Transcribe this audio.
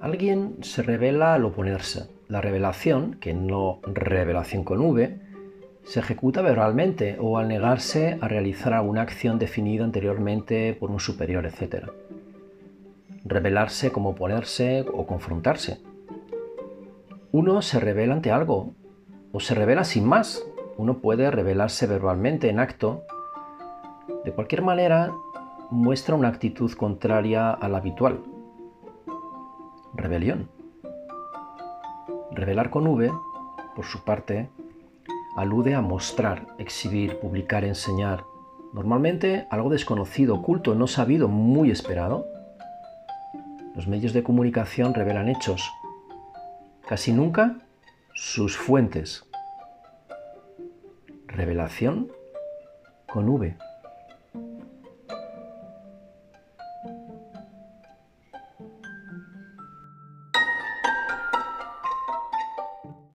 Alguien se revela al oponerse. La revelación, que no revelación con V, se ejecuta verbalmente o al negarse a realizar alguna acción definida anteriormente por un superior, etc. Revelarse como oponerse o confrontarse. Uno se revela ante algo o se revela sin más. Uno puede revelarse verbalmente en acto. De cualquier manera, muestra una actitud contraria a la habitual. Rebelión. Revelar con V, por su parte, alude a mostrar, exhibir, publicar, enseñar. Normalmente algo desconocido, oculto, no sabido, muy esperado. Los medios de comunicación revelan hechos. Casi nunca sus fuentes. Revelación con V.